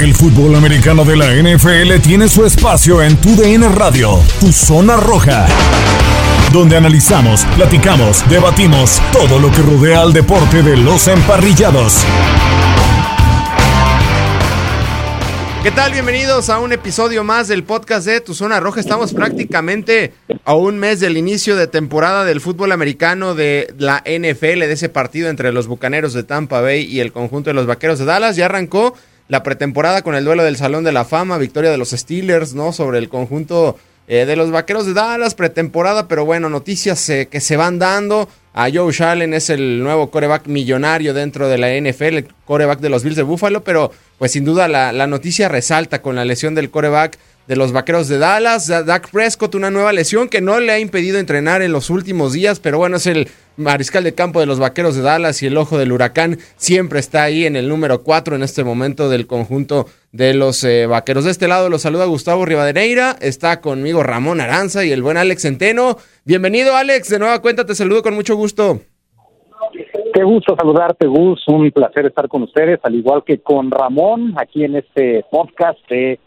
El fútbol americano de la NFL tiene su espacio en Tu DN Radio, Tu Zona Roja, donde analizamos, platicamos, debatimos todo lo que rodea al deporte de los emparrillados. ¿Qué tal? Bienvenidos a un episodio más del podcast de Tu Zona Roja. Estamos prácticamente a un mes del inicio de temporada del fútbol americano de la NFL, de ese partido entre los Bucaneros de Tampa Bay y el conjunto de los Vaqueros de Dallas. Ya arrancó la pretemporada con el duelo del Salón de la Fama, victoria de los Steelers, ¿no? Sobre el conjunto eh, de los Vaqueros de Dallas, pretemporada, pero bueno, noticias eh, que se van dando. A Joe Shallen es el nuevo coreback millonario dentro de la NFL, el coreback de los Bills de Buffalo, pero pues sin duda la, la noticia resalta con la lesión del coreback de los Vaqueros de Dallas. Dak Prescott, una nueva lesión que no le ha impedido entrenar en los últimos días, pero bueno, es el mariscal de campo de los Vaqueros de Dallas y el ojo del huracán siempre está ahí en el número 4 en este momento del conjunto de los eh, Vaqueros. De este lado los saluda Gustavo Rivadeneira, está conmigo Ramón Aranza y el buen Alex Centeno. Bienvenido Alex, de nueva cuenta te saludo con mucho gusto. Qué gusto saludarte, Gus. Un placer estar con ustedes, al igual que con Ramón, aquí en este podcast de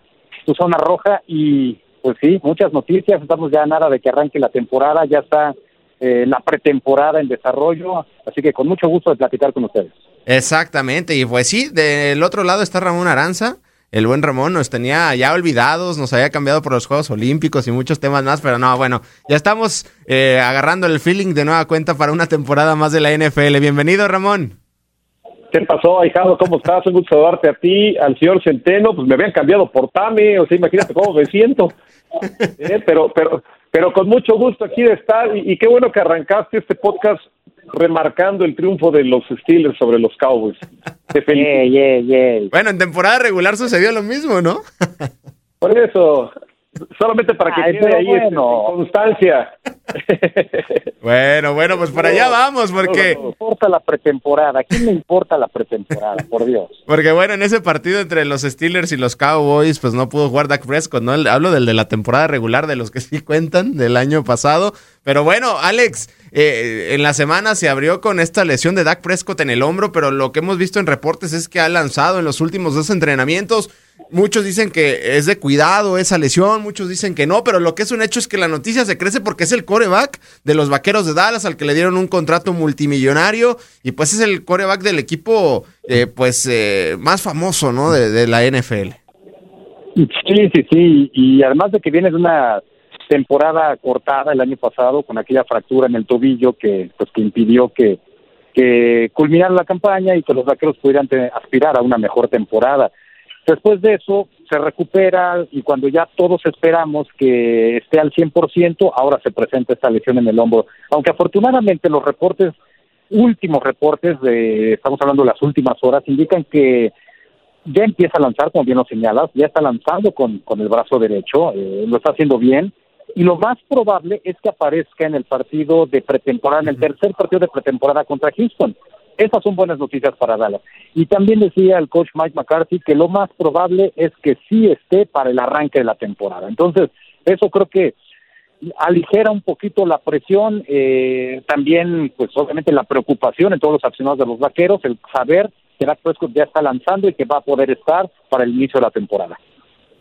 su zona roja y pues sí, muchas noticias, estamos ya nada de que arranque la temporada, ya está eh, la pretemporada en desarrollo, así que con mucho gusto de platicar con ustedes. Exactamente, y pues sí, del otro lado está Ramón Aranza, el buen Ramón nos tenía ya olvidados, nos había cambiado por los Juegos Olímpicos y muchos temas más, pero no, bueno, ya estamos eh, agarrando el feeling de nueva cuenta para una temporada más de la NFL. Bienvenido, Ramón. ¿Qué pasó, ahijado? ¿Cómo estás? Un gusto saludarte a ti, al señor Centeno. Pues me habían cambiado por Tame, o sea, imagínate cómo me siento. Eh, pero, pero, pero con mucho gusto aquí de estar y, qué bueno que arrancaste este podcast remarcando el triunfo de los Steelers sobre los Cowboys. Te felicito. Bueno, en temporada regular sucedió lo mismo, ¿no? Por eso, solamente para que quede ahí este, constancia. Bueno, bueno, pues para allá vamos, porque... No, importa la pretemporada, ¿a quién le importa la pretemporada, por Dios? Porque bueno, en ese partido entre los Steelers y los Cowboys, pues no pudo jugar Dak Prescott, ¿no? Hablo del de la temporada regular, de los que sí cuentan, del año pasado. Pero bueno, Alex, eh, en la semana se abrió con esta lesión de Dak Prescott en el hombro, pero lo que hemos visto en reportes es que ha lanzado en los últimos dos entrenamientos Muchos dicen que es de cuidado esa lesión, muchos dicen que no, pero lo que es un hecho es que la noticia se crece porque es el coreback de los Vaqueros de Dallas al que le dieron un contrato multimillonario y pues es el coreback del equipo eh, pues eh, más famoso, ¿no? De, la NFL. Sí, sí, sí, y además de que viene de una temporada cortada el año pasado con aquella fractura en el tobillo que pues que impidió que que culminara la campaña y que los vaqueros pudieran aspirar a una mejor temporada. Después de eso se recupera y cuando ya todos esperamos que esté al 100%, ahora se presenta esta lesión en el hombro. Aunque afortunadamente los reportes, últimos reportes, de, estamos hablando de las últimas horas, indican que ya empieza a lanzar, como bien lo señalas, ya está lanzando con, con el brazo derecho, eh, lo está haciendo bien, y lo más probable es que aparezca en el partido de pretemporada, en el tercer partido de pretemporada contra Houston. Esas son buenas noticias para Dallas. Y también decía el coach Mike McCarthy que lo más probable es que sí esté para el arranque de la temporada. Entonces, eso creo que aligera un poquito la presión, eh, también, pues obviamente la preocupación en todos los accionados de los vaqueros, el saber que Dak Prescott ya está lanzando y que va a poder estar para el inicio de la temporada.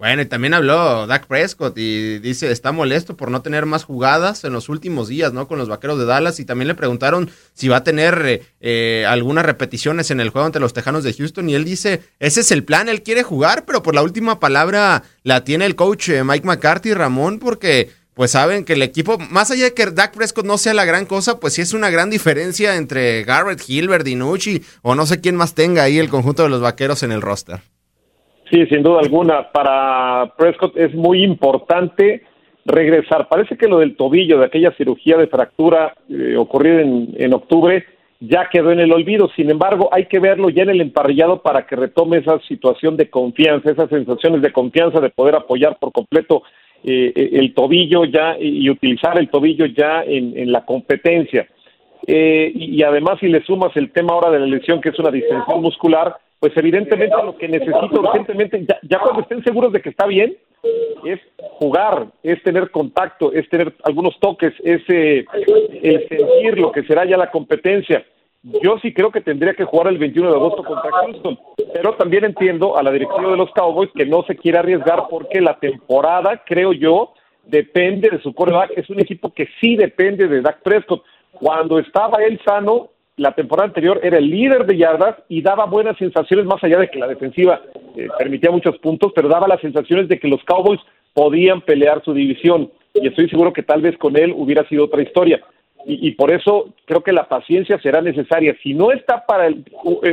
Bueno, y también habló Dak Prescott y dice, está molesto por no tener más jugadas en los últimos días, ¿no? Con los Vaqueros de Dallas y también le preguntaron si va a tener eh, eh, algunas repeticiones en el juego ante los Tejanos de Houston y él dice, ese es el plan, él quiere jugar, pero por la última palabra la tiene el coach eh, Mike McCarthy, Ramón, porque pues saben que el equipo, más allá de que Dak Prescott no sea la gran cosa, pues sí es una gran diferencia entre Garrett, Hilbert, Dinucci o no sé quién más tenga ahí el conjunto de los Vaqueros en el roster. Sí, sin duda alguna. Para Prescott es muy importante regresar. Parece que lo del tobillo, de aquella cirugía de fractura eh, ocurrida en, en octubre, ya quedó en el olvido. Sin embargo, hay que verlo ya en el emparrillado para que retome esa situación de confianza, esas sensaciones de confianza de poder apoyar por completo eh, el tobillo ya y utilizar el tobillo ya en, la competencia. Eh, y, además, si le sumas el tema ahora de la lesión, que es una distensión muscular, pues evidentemente lo que necesito urgentemente, ya, ya cuando estén seguros de que está bien, es jugar, es tener contacto, es tener algunos toques, es el sentir lo que será ya la competencia. Yo sí creo que tendría que jugar el 21 de agosto contra Houston, pero también entiendo a la directiva de los Cowboys que no se quiere arriesgar porque la temporada, creo yo, depende de su coreback. Es un equipo que sí depende de Dak Prescott. Cuando estaba él sano, la temporada anterior era el líder de yardas y daba buenas sensaciones, más allá de que la defensiva eh, permitía muchos puntos, pero daba las sensaciones de que los Cowboys podían pelear su división. Y estoy seguro que tal vez con él hubiera sido otra historia y, por eso creo que la paciencia será necesaria. Si no está para el,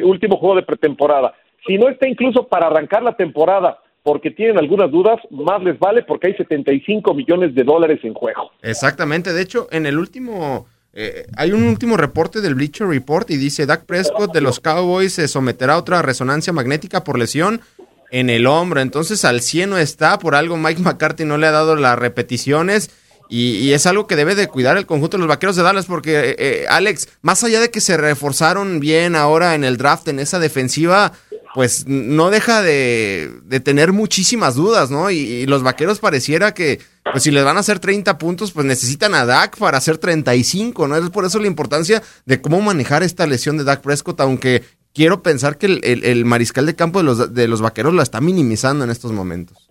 último juego de pretemporada, si no está incluso para arrancar la temporada, porque tienen algunas dudas, más les vale porque hay 75 millones de dólares en juego. Exactamente, de hecho, en el último, eh, hay un último reporte del Bleacher Report y dice, Dak Prescott de los Cowboys se someterá a otra resonancia magnética por lesión en el hombro, entonces al 100 no está, por algo Mike McCarthy no le ha dado las repeticiones y, es algo que debe de cuidar el conjunto de los vaqueros de Dallas, porque, eh, eh, Alex, más allá de que se reforzaron bien ahora en el draft, en esa defensiva, pues no deja de, tener muchísimas dudas, ¿no? Y, los vaqueros pareciera que, pues si les van a hacer 30 puntos, pues necesitan a Dak para hacer 35, ¿no? Es por eso la importancia de cómo manejar esta lesión de Dak Prescott, aunque quiero pensar que el, mariscal de campo de los, de los vaqueros la está minimizando en estos momentos.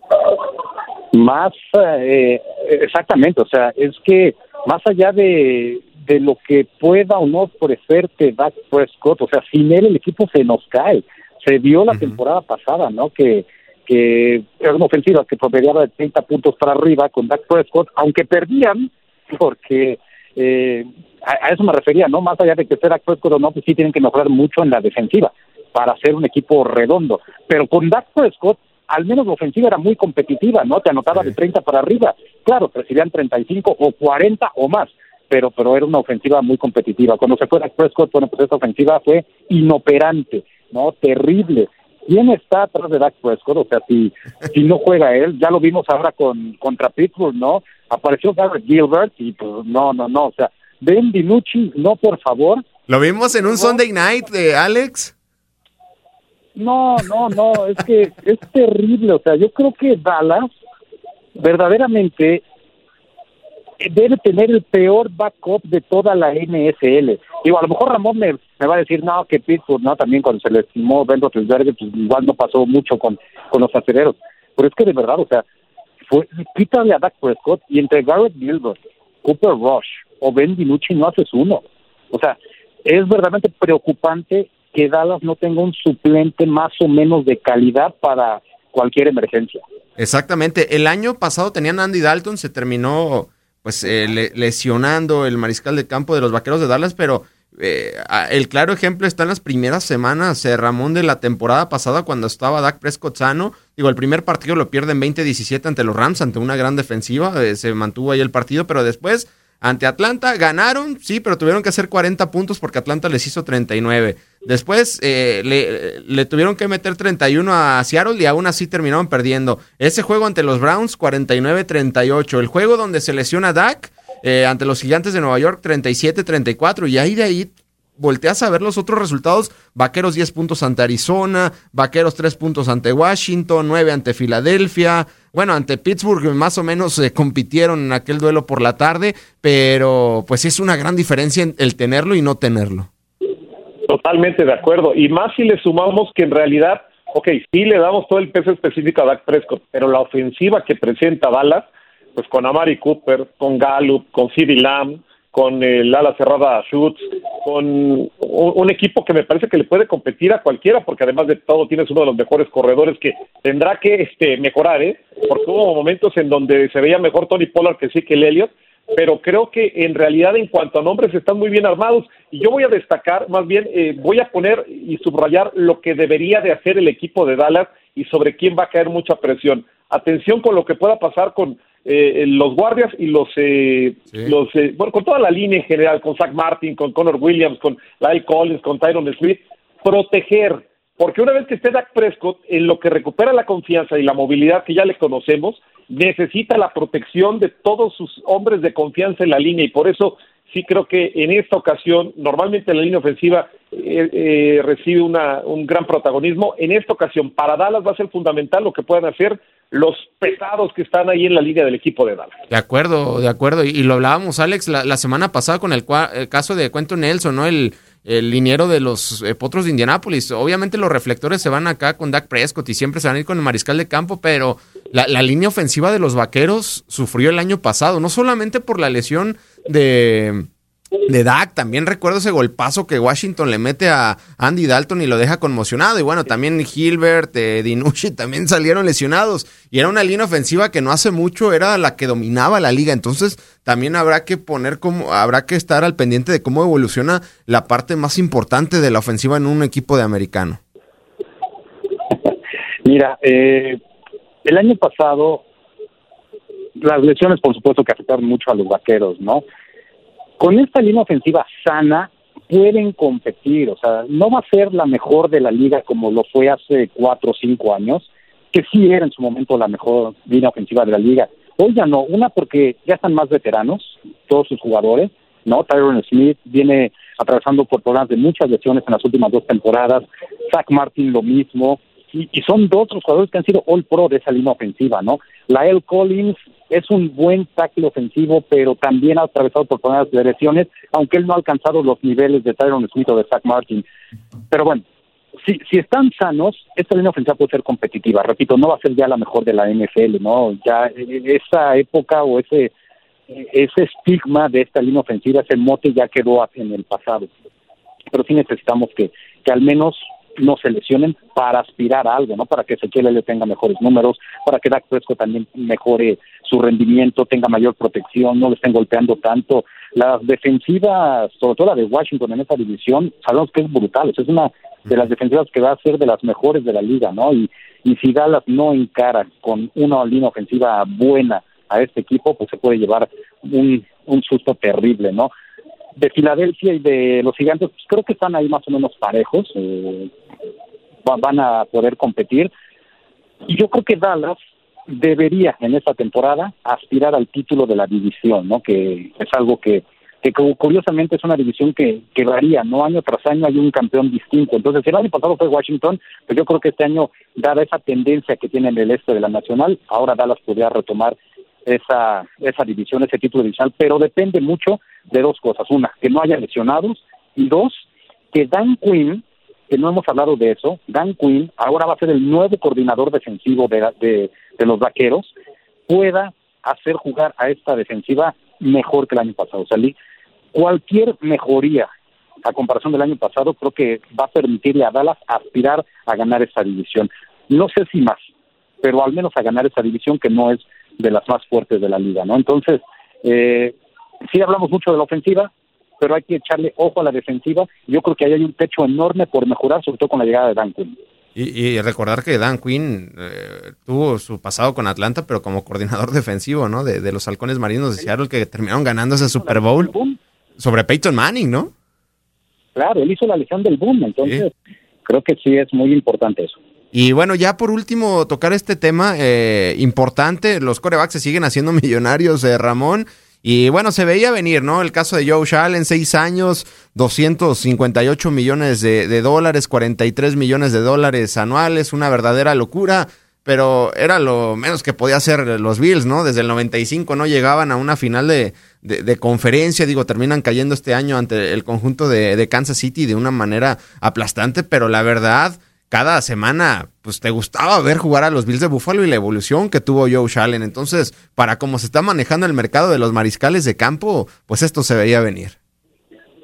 Más, eh, exactamente, o sea, es que más allá de, de lo que pueda o no ofrecerte Dak Prescott, o sea, sin él el equipo se nos cae. Se vio la temporada pasada, ¿no? Que, que era una ofensiva que promediaba de 30 puntos para arriba con Dak Prescott, aunque perdían, porque eh, a, eso me refería, ¿no? Más allá de que sea Dak Prescott o no, pues sí tienen que mejorar mucho en la defensiva para ser un equipo redondo. Pero con Dak Prescott al menos la ofensiva era muy competitiva, ¿no? Te anotaba de 30 para arriba. Claro, recibían 35 o 40 o más, pero pero era una ofensiva muy competitiva. Cuando se fue a Prescott, bueno, pues esta ofensiva fue inoperante, ¿no? Terrible. ¿Quién está atrás de Dak Prescott? O sea, si, si no juega él, ya lo vimos ahora con contra Pittsburgh, ¿no? Apareció Garrett Gilbert y pues no, no, no, o sea, Ben DiNucci, no, por favor. Lo vimos en un Sunday Night de Alex. No, no, no, es que es terrible. O sea, yo creo que Dallas verdaderamente debe tener el peor backup de toda la NSL. Digo, a lo mejor Ramón me, va a decir, no, que Pittsburgh, no, también cuando se le estimó Ben Roethlisberger, pues igual no pasó mucho con, con los acereros. Pero es que de verdad, o sea, fue, quítale a Dak Prescott y entre Garrett Gilbert, Cooper Rush o Ben DiNucci no haces uno. O sea, es verdaderamente preocupante que Dallas no tenga un suplente más o menos de calidad para cualquier emergencia. Exactamente. El año pasado tenían Andy Dalton, se terminó pues eh, lesionando el mariscal de campo de los Vaqueros de Dallas, pero eh, el claro ejemplo está en las primeras semanas, eh, Ramón, de la temporada pasada cuando estaba Dak Prescott sano. Digo, el primer partido lo pierden 20-17 ante los Rams, ante una gran defensiva, se mantuvo ahí el partido, pero después ante Atlanta ganaron, sí, pero tuvieron que hacer 40 puntos porque Atlanta les hizo 39. Después eh, le, tuvieron que meter 31 a Seattle y aún así terminaron perdiendo. Ese juego ante los Browns, 49-38. El juego donde se lesiona Dak eh, ante los Gigantes de Nueva York, 37-34. Y ahí de ahí volteas a ver los otros resultados, Vaqueros 10 puntos ante Arizona, Vaqueros 3 puntos ante Washington, 9 ante Filadelfia, bueno, ante Pittsburgh más o menos eh, compitieron en aquel duelo por la tarde, pero pues es una gran diferencia el tenerlo y no tenerlo. Totalmente de acuerdo, y más si le sumamos que en realidad, ok, sí le damos todo el peso específico a Dak Prescott, pero la ofensiva que presenta Dallas, pues con Amari Cooper, con Gallup, con CeeDee Lamb, con el ala cerrada Schutz, con un, equipo que me parece que le puede competir a cualquiera, porque además de todo tienes uno de los mejores corredores que tendrá que este, mejorar, ¿eh? porque hubo momentos en donde se veía mejor Tony Pollard que sí que el Elliott, pero creo que en realidad en cuanto a nombres están muy bien armados y yo voy a destacar, más bien eh, voy a poner y subrayar lo que debería de hacer el equipo de Dallas y sobre quién va a caer mucha presión. Atención con lo que pueda pasar con eh, los guardias y los, eh, los eh, bueno, con toda la línea en general, con Zach Martin, con Connor Williams, con Lyle Collins, con Tyron Smith, proteger, porque una vez que esté Dak Prescott, en lo que recupera la confianza y la movilidad que ya le conocemos, necesita la protección de todos sus hombres de confianza en la línea. Y por eso sí creo que en esta ocasión, normalmente la línea ofensiva eh, eh, recibe una, un gran protagonismo. En esta ocasión, para Dallas va a ser fundamental lo que puedan hacer los pesados que están ahí en la línea del equipo de Dallas. De acuerdo, de acuerdo. Y, lo hablábamos, Alex, la, semana pasada con el, caso de Cuento Nelson, ¿no? El, el liniero de los eh, Potros de Indianápolis. Obviamente los reflectores se van acá con Dak Prescott y siempre se van a ir con el mariscal de campo, pero la, la línea ofensiva de los Vaqueros sufrió el año pasado, no solamente por la lesión de de Dak. También recuerdo ese golpazo que Washington le mete a Andy Dalton y lo deja conmocionado. Y bueno, también Gilbert, eh, Dinucci también salieron lesionados. Y era una línea ofensiva que no hace mucho era la que dominaba la liga. Entonces también habrá que poner como, habrá que estar al pendiente de cómo evoluciona la parte más importante de la ofensiva en un equipo de americano. Mira, eh, el año pasado las lesiones por supuesto que afectaron mucho a los vaqueros, ¿no? Con esta línea ofensiva sana pueden competir, o sea, no va a ser la mejor de la liga como lo fue hace cuatro o cinco años, que sí era en su momento la mejor línea ofensiva de la liga. Hoy ya no, una porque ya están más veteranos, todos sus jugadores, ¿no? Tyron Smith viene atravesando por problemas de muchas lesiones en las últimas dos temporadas, Zach Martin lo mismo, y, son dos los jugadores que han sido all pro de esa línea ofensiva, ¿no? Lael Collins es un buen tackle ofensivo, pero también ha atravesado por problemas de lesiones, aunque él no ha alcanzado los niveles de Tyron Smith o de Zach Martin. Pero bueno, si, si están sanos, esta línea ofensiva puede ser competitiva. Repito, no va a ser ya la mejor de la NFL, ¿no? Ya e, e, esa época o ese ese estigma de esta línea ofensiva, ese mote ya quedó en el pasado. Pero sí necesitamos que, que al menos no se lesionen para aspirar a algo, ¿no? Para que Ezequiel le tenga mejores números, para que Dak Prescott también mejore su rendimiento, tenga mayor protección, no le estén golpeando tanto. Las defensivas, sobre todo la de Washington en esta división, sabemos que es brutal, es una de las defensivas que va a ser de las mejores de la liga, ¿no? Y, y si Dallas no encara con una línea ofensiva buena a este equipo, pues se puede llevar un, un susto terrible, ¿no? de Filadelfia y de los gigantes, pues creo que están ahí más o menos parejos, eh, van a poder competir. Y yo creo que Dallas debería en esta temporada aspirar al título de la división, ¿no? Que es algo que, que curiosamente es una división que, que varía, ¿no? Año tras año hay un campeón distinto. Entonces, el año pasado fue Washington, pues yo creo que este año, dada esa tendencia que tiene en el este de la Nacional, ahora Dallas podría retomar esa, esa división, ese título divisional, pero depende mucho de dos cosas. Una, que no haya lesionados y dos, que Dan Quinn, que no hemos hablado de eso, Dan Quinn ahora va a ser el nuevo coordinador defensivo de, de, de los vaqueros, pueda hacer jugar a esta defensiva mejor que el año pasado. O cualquier mejoría a comparación del año pasado creo que va a permitirle a Dallas aspirar a ganar esta división. No sé si más, pero al menos a ganar esta división que no es de las más fuertes de la liga, ¿no? Entonces, eh, sí hablamos mucho de la ofensiva, pero hay que echarle ojo a la defensiva. Yo creo que ahí hay un techo enorme por mejorar, sobre todo con la llegada de Dan Quinn. Y, recordar que Dan Quinn eh, tuvo su pasado con Atlanta, pero como coordinador defensivo, ¿no? De, los halcones marinos de Seattle que terminaron ganando ese Super Bowl sobre Peyton Manning, ¿no? Claro, él hizo la lesión del boom, entonces creo que sí es muy importante eso. Y bueno, ya por último, tocar este tema eh, importante. Los corebacks se siguen haciendo millonarios, eh, Ramón. Y bueno, se veía venir, ¿no? El caso de Joe en seis años, 258 millones de, de, dólares, 43 millones de dólares anuales, una verdadera locura, pero era lo menos que podía hacer los Bills, ¿no? Desde el 95 no llegaban a una final de, de, conferencia, digo, terminan cayendo este año ante el conjunto de, de Kansas City de una manera aplastante, pero la verdad cada semana, pues te gustaba ver jugar a los Bills de Buffalo y la evolución que tuvo Joe Shallen. Entonces, para cómo se está manejando el mercado de los mariscales de campo, pues esto se veía venir.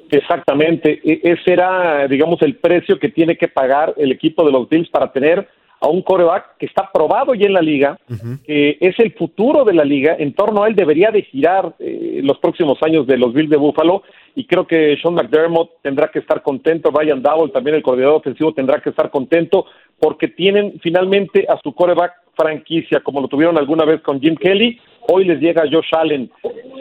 Exactamente, e, ese era, digamos, el precio que tiene que pagar el equipo de los Bills para tener a un coreback que está probado ya en la liga, que es el futuro de la liga, en torno a él debería de girar eh, los próximos años de los Bills de Buffalo y creo que Sean McDermott tendrá que estar contento, Brian Dowell también el coordinador ofensivo tendrá que estar contento porque tienen finalmente a su coreback franquicia, como lo tuvieron alguna vez con Jim Kelly. Hoy les llega Josh Allen.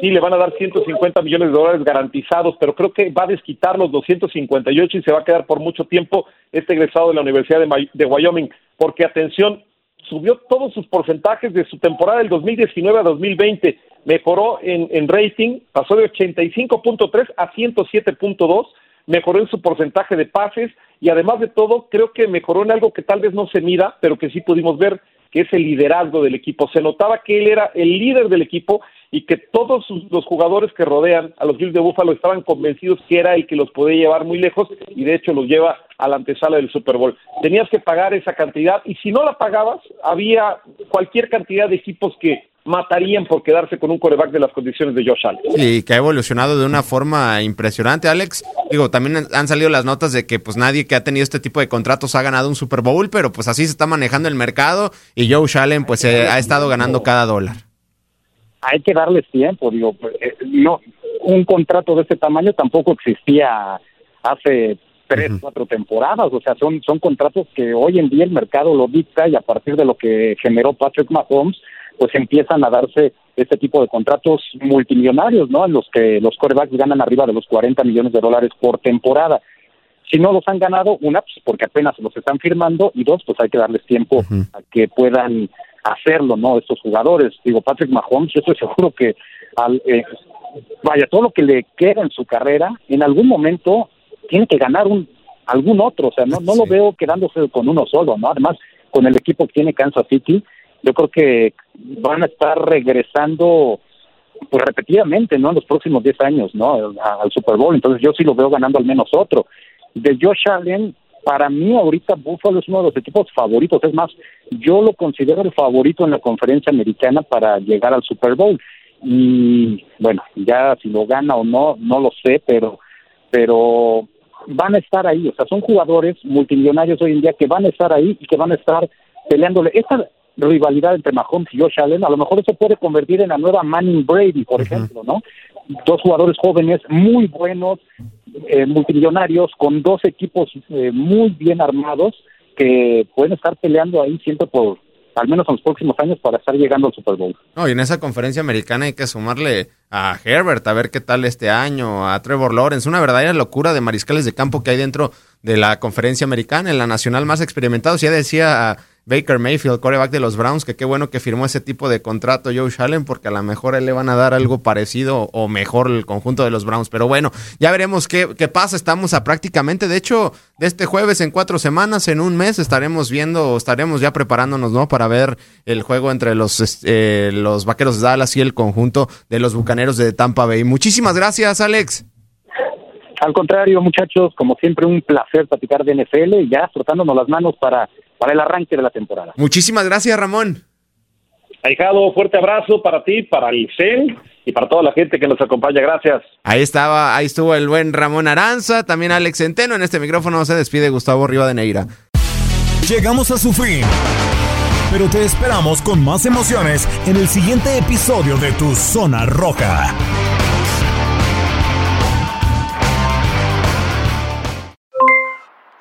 Sí, le van a dar 150 millones de dólares garantizados, pero creo que va a desquitar los 258 y se va a quedar por mucho tiempo este egresado de la Universidad de, de Wyoming. Porque, atención, subió todos sus porcentajes de su temporada del 2019 a 2020, mejoró en, en rating, pasó de 85.3 a 107.2, mejoró en su porcentaje de pases y además de todo creo que mejoró en algo que tal vez no se mira, pero que sí pudimos ver, que es el liderazgo del equipo. Se notaba que él era el líder del equipo y que todos los jugadores que rodean a los Bills de Buffalo estaban convencidos que era el que los podía llevar muy lejos y de hecho los lleva a la antesala del Super Bowl. Tenías que pagar esa cantidad y si no la pagabas, había cualquier cantidad de equipos que matarían por quedarse con un coreback de las condiciones de Josh Allen. Sí, que ha evolucionado de una forma impresionante, Alex. Digo, también han salido las notas de que pues nadie que ha tenido este tipo de contratos ha ganado un Super Bowl, pero pues así se está manejando el mercado y Josh Allen pues ha estado ganando cada dólar. Hay que darles tiempo, digo, pues, eh, no, un contrato de este tamaño tampoco existía hace tres, cuatro temporadas, o sea, son, son contratos que hoy en día el mercado lo dicta y a partir de lo que generó Patrick Mahomes, pues empiezan a darse este tipo de contratos multimillonarios, ¿no? En los que los corebacks ganan arriba de los 40 millones de dólares por temporada. Si no los han ganado, una, pues porque apenas los están firmando, y dos, pues hay que darles tiempo a que puedan hacerlo, ¿no? Estos jugadores. Digo, Patrick Mahomes, yo estoy seguro que, al, eh, vaya, todo lo que le queda en su carrera, en algún momento tiene que ganar un algún otro, o sea, no, no lo veo quedándose con uno solo, ¿no? Además, con el equipo que tiene Kansas City, yo creo que van a estar regresando pues repetidamente, ¿no? En los próximos 10 años, ¿no? Al Super Bowl. Entonces yo sí lo veo ganando al menos otro. De Josh Allen, para mí ahorita Buffalo es uno de los equipos favoritos. Es más, yo lo considero el favorito en la conferencia americana para llegar al Super Bowl. Y bueno, ya si lo gana o no, no lo sé, pero, pero van a estar ahí. O sea, son jugadores multimillonarios hoy en día que van a estar ahí y que van a estar peleándole. Esta, rivalidad entre Mahomes y Josh Allen, a lo mejor eso puede convertir en la nueva Manning Brady, por ejemplo, ¿no? Dos jugadores jóvenes muy buenos, eh, multimillonarios, con dos equipos eh, muy bien armados que pueden estar peleando ahí siempre por, al menos en los próximos años, para estar llegando al Super Bowl. No, y en esa conferencia americana hay que sumarle a Herbert, a ver qué tal este año, a Trevor Lawrence, una verdadera locura de mariscales de campo que hay dentro de la conferencia americana, en la nacional más experimentado. Ya decía Baker Mayfield, coreback de los Browns, que qué bueno que firmó ese tipo de contrato Joe Allen, porque a lo mejor le van a dar algo parecido o mejor el conjunto de los Browns. Pero bueno, ya veremos qué, qué pasa. Estamos a prácticamente, de hecho, de este jueves en cuatro semanas, en un mes, estaremos viendo, estaremos ya preparándonos, ¿no? Para ver el juego entre los, eh, los Vaqueros de Dallas y el conjunto de los Bucaneros de Tampa Bay. Muchísimas gracias, Alex. Al contrario, muchachos, como siempre, un placer platicar de NFL y ya frotándonos las manos para para el arranque de la temporada. Muchísimas gracias, Ramón. Ahijado, fuerte abrazo para ti, para el CEN y para toda la gente que nos acompaña. Gracias. Ahí estaba, ahí estuvo el buen Ramón Aranza, también Alex Centeno. En este micrófono se despide Gustavo Rivadeneira. Llegamos a su fin. Pero te esperamos con más emociones en el siguiente episodio de Tu Zona Roja.